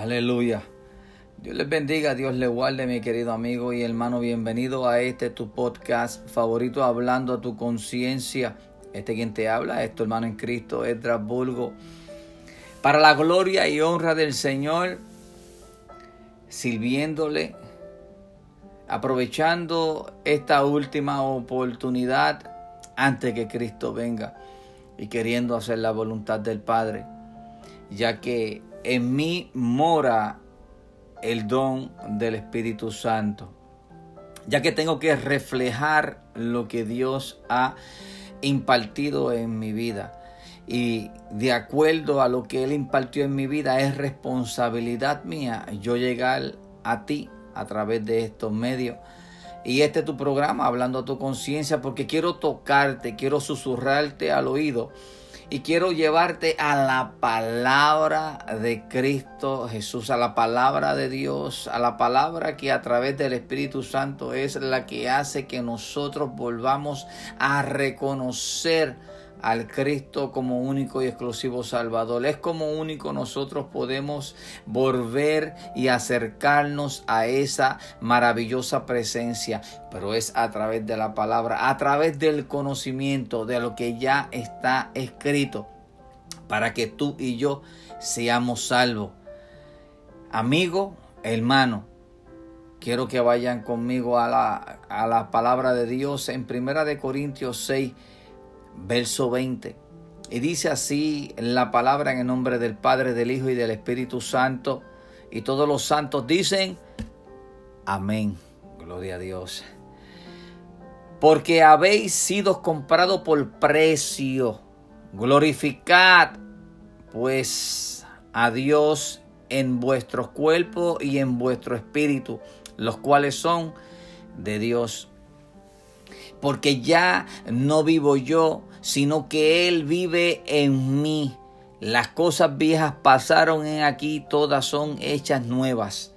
Aleluya. Dios les bendiga, Dios les guarde, mi querido amigo y hermano. Bienvenido a este tu podcast favorito, hablando a tu conciencia. Este quien te habla es tu hermano en Cristo, Edras Bulgo. Para la gloria y honra del Señor, sirviéndole, aprovechando esta última oportunidad antes que Cristo venga y queriendo hacer la voluntad del Padre, ya que en mí mora el don del Espíritu Santo, ya que tengo que reflejar lo que Dios ha impartido en mi vida. Y de acuerdo a lo que Él impartió en mi vida, es responsabilidad mía yo llegar a ti a través de estos medios. Y este es tu programa, hablando a tu conciencia, porque quiero tocarte, quiero susurrarte al oído y quiero llevarte a la palabra de Cristo Jesús, a la palabra de Dios, a la palabra que a través del Espíritu Santo es la que hace que nosotros volvamos a reconocer al Cristo como único y exclusivo Salvador. Es como único nosotros podemos volver y acercarnos a esa maravillosa presencia, pero es a través de la palabra, a través del conocimiento de lo que ya está escrito, para que tú y yo seamos salvos. Amigo, hermano, quiero que vayan conmigo a la, a la palabra de Dios en Primera de Corintios 6 verso 20. Y dice así la palabra en el nombre del Padre, del Hijo y del Espíritu Santo. Y todos los santos dicen, amén. Gloria a Dios. Porque habéis sido comprados por precio. Glorificad pues a Dios en vuestros cuerpos y en vuestro espíritu, los cuales son de Dios porque ya no vivo yo, sino que Él vive en mí. Las cosas viejas pasaron en aquí, todas son hechas nuevas.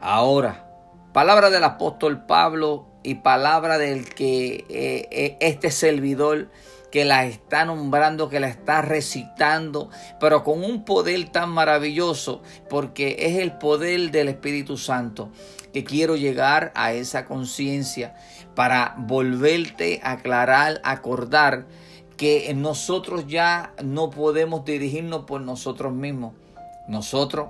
Ahora, palabra del apóstol Pablo y palabra del que eh, eh, este servidor que la está nombrando, que la está recitando, pero con un poder tan maravilloso, porque es el poder del Espíritu Santo, que quiero llegar a esa conciencia para volverte a aclarar, acordar que nosotros ya no podemos dirigirnos por nosotros mismos. Nosotros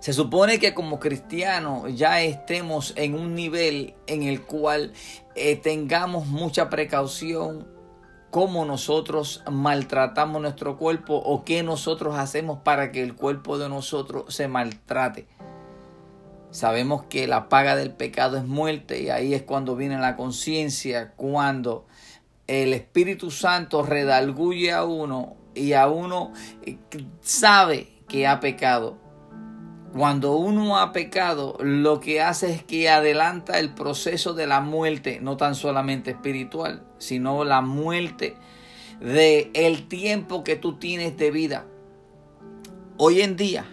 se supone que como cristianos ya estemos en un nivel en el cual eh, tengamos mucha precaución cómo nosotros maltratamos nuestro cuerpo o qué nosotros hacemos para que el cuerpo de nosotros se maltrate. Sabemos que la paga del pecado es muerte y ahí es cuando viene la conciencia, cuando el Espíritu Santo redalguye a uno y a uno eh, sabe que ha pecado. Cuando uno ha pecado, lo que hace es que adelanta el proceso de la muerte, no tan solamente espiritual, sino la muerte de el tiempo que tú tienes de vida. Hoy en día,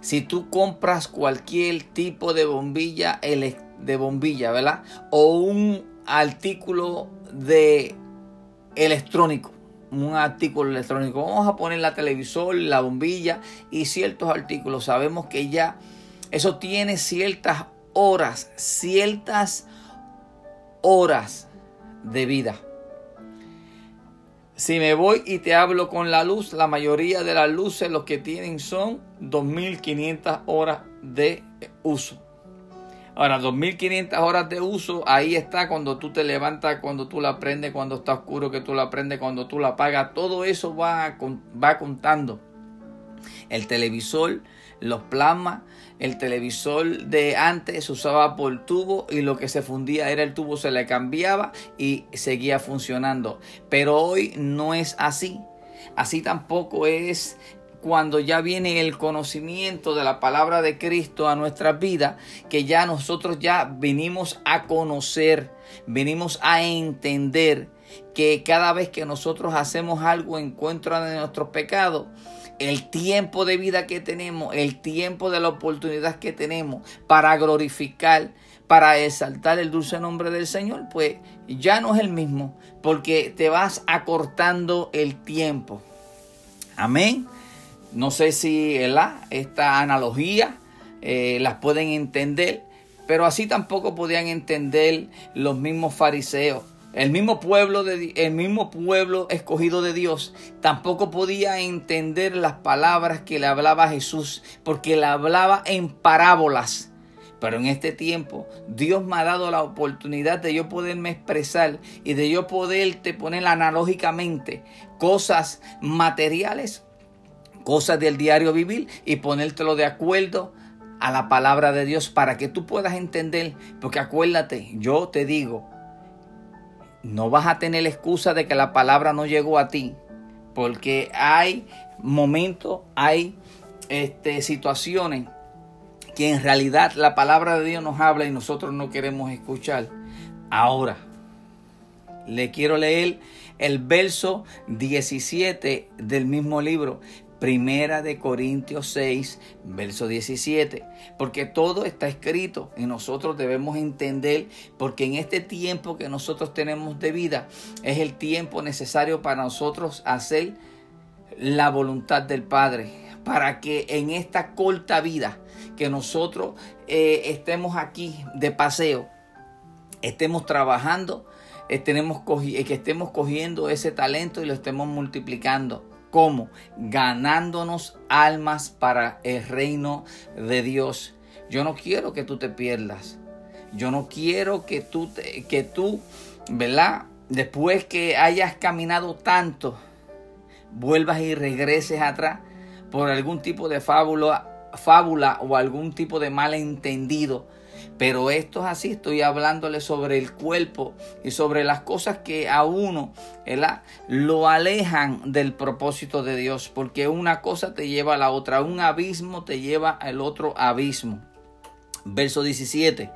si tú compras cualquier tipo de bombilla de bombilla, ¿verdad? O un artículo de electrónico, un artículo electrónico. Vamos a poner la televisor, la bombilla y ciertos artículos. Sabemos que ya eso tiene ciertas horas, ciertas horas de vida. Si me voy y te hablo con la luz, la mayoría de las luces lo que tienen son 2500 horas de uso. Ahora, 2500 horas de uso, ahí está cuando tú te levantas, cuando tú la prendes, cuando está oscuro, que tú la prendes, cuando tú la apagas. Todo eso va, va contando. El televisor, los plasmas, el televisor de antes usaba por tubo y lo que se fundía era el tubo, se le cambiaba y seguía funcionando. Pero hoy no es así. Así tampoco es cuando ya viene el conocimiento de la palabra de Cristo a nuestra vida, que ya nosotros ya venimos a conocer, venimos a entender que cada vez que nosotros hacemos algo en contra de nuestros pecados, el tiempo de vida que tenemos, el tiempo de la oportunidad que tenemos para glorificar, para exaltar el dulce nombre del Señor, pues ya no es el mismo, porque te vas acortando el tiempo. Amén. No sé si esta analogía eh, las pueden entender, pero así tampoco podían entender los mismos fariseos. El mismo pueblo, el mismo pueblo escogido de Dios tampoco podía entender las palabras que le hablaba Jesús, porque le hablaba en parábolas. Pero en este tiempo Dios me ha dado la oportunidad de yo poderme expresar y de yo poderte poner analógicamente cosas materiales, cosas del diario vivir y ponértelo de acuerdo a la palabra de Dios para que tú puedas entender. Porque acuérdate, yo te digo, no vas a tener excusa de que la palabra no llegó a ti. Porque hay momentos, hay este, situaciones que en realidad la palabra de Dios nos habla y nosotros no queremos escuchar. Ahora, le quiero leer el verso 17 del mismo libro. Primera de Corintios 6, verso 17. Porque todo está escrito y nosotros debemos entender, porque en este tiempo que nosotros tenemos de vida es el tiempo necesario para nosotros hacer la voluntad del Padre. Para que en esta corta vida que nosotros eh, estemos aquí de paseo, estemos trabajando, estemos eh, que estemos cogiendo ese talento y lo estemos multiplicando ¿Cómo? Ganándonos almas para el reino de Dios. Yo no quiero que tú te pierdas. Yo no quiero que tú, que tú, ¿verdad? Después que hayas caminado tanto, vuelvas y regreses atrás por algún tipo de fábula, fábula o algún tipo de malentendido pero esto es así, estoy hablándole sobre el cuerpo y sobre las cosas que a uno lo alejan del propósito de Dios, porque una cosa te lleva a la otra, un abismo te lleva al otro abismo. Verso 17.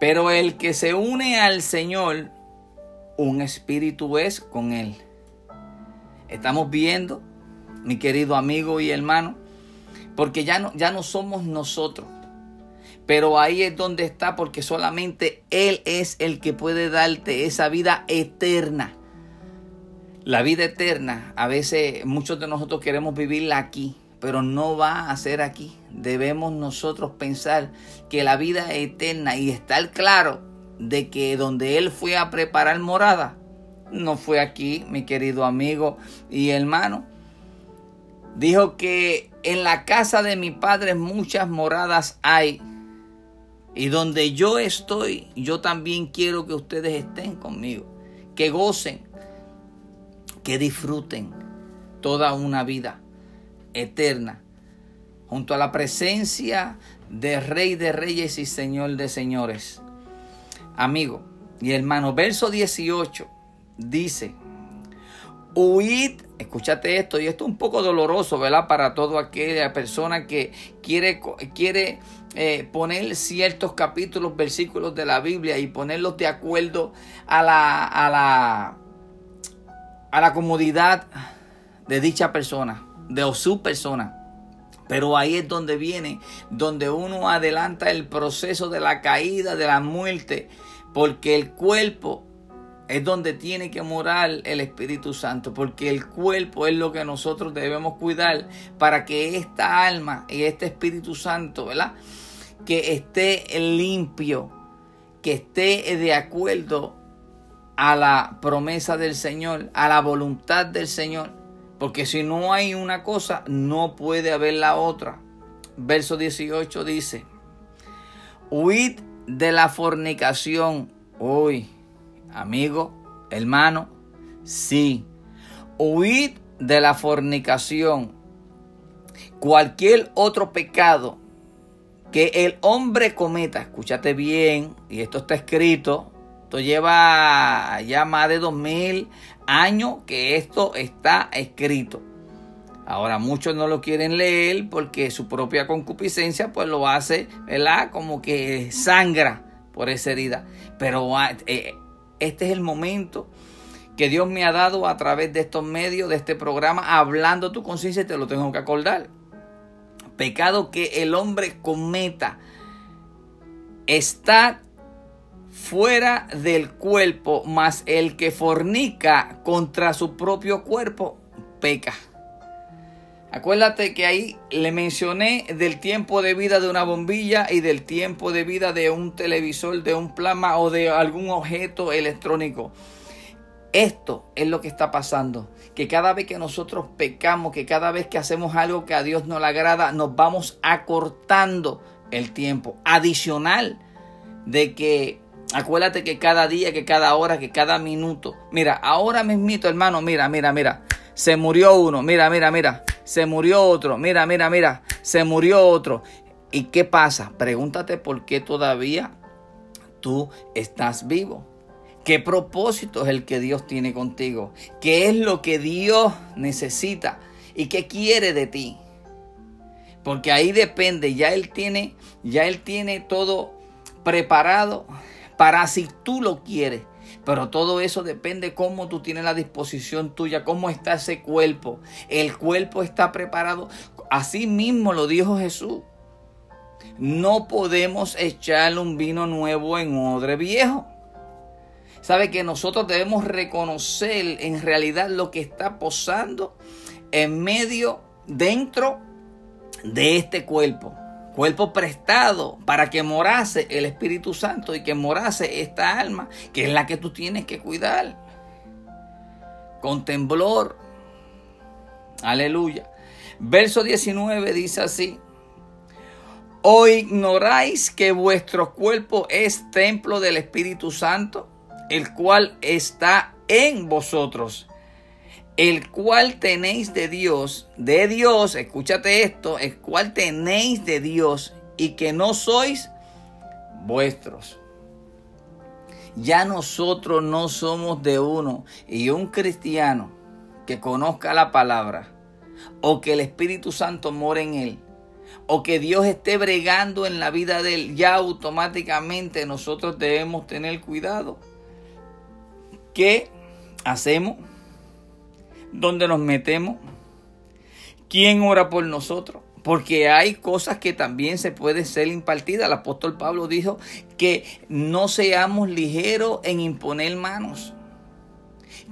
Pero el que se une al Señor, un espíritu es con él. Estamos viendo, mi querido amigo y hermano, porque ya no, ya no somos nosotros. Pero ahí es donde está porque solamente Él es el que puede darte esa vida eterna. La vida eterna, a veces muchos de nosotros queremos vivirla aquí, pero no va a ser aquí. Debemos nosotros pensar que la vida eterna y estar claro de que donde Él fue a preparar morada, no fue aquí, mi querido amigo y hermano. Dijo que en la casa de mi padre muchas moradas hay y donde yo estoy, yo también quiero que ustedes estén conmigo, que gocen, que disfruten toda una vida eterna junto a la presencia de Rey de Reyes y Señor de Señores. Amigo y hermano, verso 18 dice, huid, escúchate esto, y esto es un poco doloroso, ¿verdad? Para toda aquella persona que quiere, quiere eh, poner ciertos capítulos, versículos de la Biblia y ponerlos de acuerdo a la, a la, a la comodidad de dicha persona, de su persona. Pero ahí es donde viene, donde uno adelanta el proceso de la caída, de la muerte, porque el cuerpo es donde tiene que morar el Espíritu Santo, porque el cuerpo es lo que nosotros debemos cuidar para que esta alma y este Espíritu Santo, ¿verdad? Que esté limpio, que esté de acuerdo a la promesa del Señor, a la voluntad del Señor, porque si no hay una cosa, no puede haber la otra. Verso 18 dice, huid de la fornicación. Hoy amigo, hermano, sí. Huid de la fornicación. Cualquier otro pecado que el hombre cometa, escúchate bien, y esto está escrito, esto lleva ya más de dos mil años que esto está escrito. Ahora muchos no lo quieren leer porque su propia concupiscencia pues lo hace, ¿verdad? Como que sangra por esa herida. Pero eh, este es el momento que Dios me ha dado a través de estos medios, de este programa, hablando tu conciencia y te lo tengo que acordar. Pecado que el hombre cometa está fuera del cuerpo, mas el que fornica contra su propio cuerpo peca. Acuérdate que ahí le mencioné del tiempo de vida de una bombilla y del tiempo de vida de un televisor, de un plasma o de algún objeto electrónico. Esto es lo que está pasando. Que cada vez que nosotros pecamos, que cada vez que hacemos algo que a Dios no le agrada, nos vamos acortando el tiempo. Adicional de que, acuérdate que cada día, que cada hora, que cada minuto. Mira, ahora mismito, hermano, mira, mira, mira. Se murió uno, mira, mira, mira. Se murió otro, mira, mira, mira. Se murió otro. ¿Y qué pasa? Pregúntate por qué todavía tú estás vivo. ¿Qué propósito es el que Dios tiene contigo? ¿Qué es lo que Dios necesita y qué quiere de ti? Porque ahí depende, ya él tiene, ya él tiene todo preparado para si tú lo quieres. Pero todo eso depende cómo tú tienes la disposición tuya, cómo está ese cuerpo. El cuerpo está preparado. Así mismo lo dijo Jesús. No podemos echarle un vino nuevo en odre viejo sabe que nosotros debemos reconocer en realidad lo que está posando en medio, dentro de este cuerpo. Cuerpo prestado para que morase el Espíritu Santo y que morase esta alma, que es la que tú tienes que cuidar. Con temblor. Aleluya. Verso 19 dice así. ¿O ignoráis que vuestro cuerpo es templo del Espíritu Santo? El cual está en vosotros, el cual tenéis de Dios, de Dios, escúchate esto, el cual tenéis de Dios y que no sois vuestros. Ya nosotros no somos de uno y un cristiano que conozca la palabra o que el Espíritu Santo more en él o que Dios esté bregando en la vida de él, ya automáticamente nosotros debemos tener cuidado ¿Qué hacemos? ¿Dónde nos metemos? ¿Quién ora por nosotros? Porque hay cosas que también se pueden ser impartidas. El apóstol Pablo dijo que no seamos ligeros en imponer manos.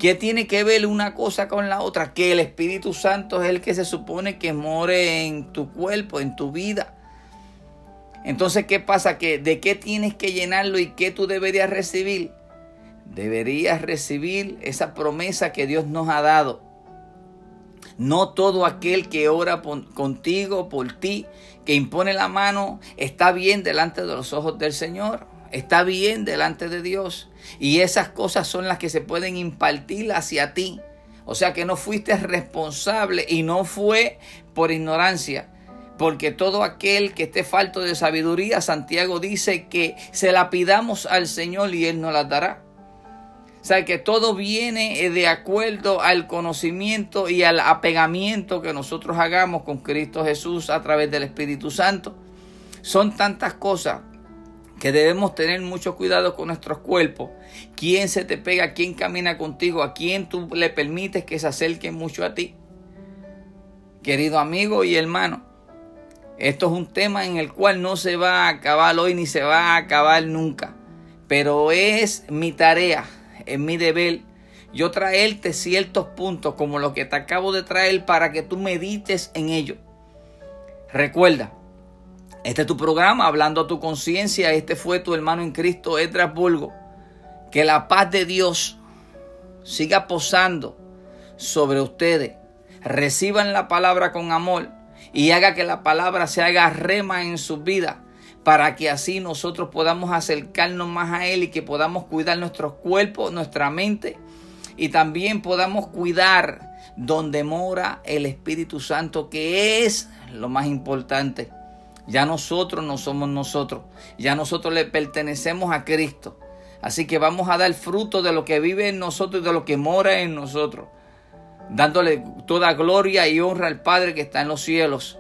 ¿Qué tiene que ver una cosa con la otra? Que el Espíritu Santo es el que se supone que more en tu cuerpo, en tu vida. Entonces, ¿qué pasa? ¿De qué tienes que llenarlo y qué tú deberías recibir? Deberías recibir esa promesa que Dios nos ha dado. No todo aquel que ora contigo, por ti, que impone la mano, está bien delante de los ojos del Señor, está bien delante de Dios. Y esas cosas son las que se pueden impartir hacia ti. O sea que no fuiste responsable y no fue por ignorancia. Porque todo aquel que esté falto de sabiduría, Santiago dice que se la pidamos al Señor y Él nos la dará. O sea, que todo viene eh, de acuerdo al conocimiento y al apegamiento que nosotros hagamos con Cristo Jesús a través del Espíritu Santo. Son tantas cosas que debemos tener mucho cuidado con nuestros cuerpos. ¿Quién se te pega? ¿Quién camina contigo? ¿A quién tú le permites que se acerque mucho a ti? Querido amigo y hermano, esto es un tema en el cual no se va a acabar hoy ni se va a acabar nunca. Pero es mi tarea en mi deber yo traerte ciertos puntos como lo que te acabo de traer para que tú medites en ello. Recuerda, este es tu programa, hablando a tu conciencia. Este fue tu hermano en Cristo, Edras Bulgo. Que la paz de Dios siga posando sobre ustedes. Reciban la palabra con amor y haga que la palabra se haga rema en su vida para que así nosotros podamos acercarnos más a Él y que podamos cuidar nuestros cuerpos, nuestra mente y también podamos cuidar donde mora el Espíritu Santo, que es lo más importante. Ya nosotros no somos nosotros, ya nosotros le pertenecemos a Cristo. Así que vamos a dar fruto de lo que vive en nosotros y de lo que mora en nosotros, dándole toda gloria y honra al Padre que está en los cielos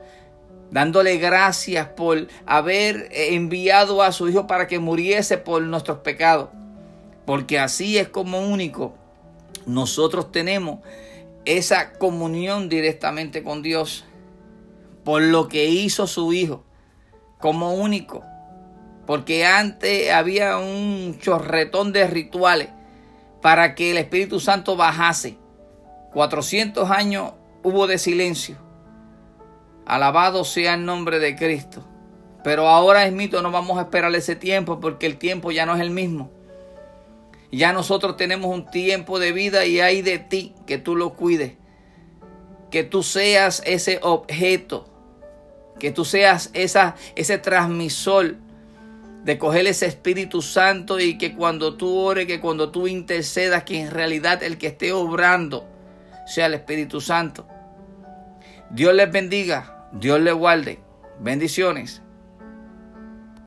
dándole gracias por haber enviado a su Hijo para que muriese por nuestros pecados. Porque así es como único nosotros tenemos esa comunión directamente con Dios por lo que hizo su Hijo como único. Porque antes había un chorretón de rituales para que el Espíritu Santo bajase. 400 años hubo de silencio Alabado sea el nombre de Cristo. Pero ahora es mito, no vamos a esperar ese tiempo porque el tiempo ya no es el mismo. Ya nosotros tenemos un tiempo de vida y hay de ti que tú lo cuides. Que tú seas ese objeto. Que tú seas esa, ese transmisor de coger ese Espíritu Santo y que cuando tú ores, que cuando tú intercedas, que en realidad el que esté obrando sea el Espíritu Santo. Dios les bendiga, Dios les guarde. Bendiciones.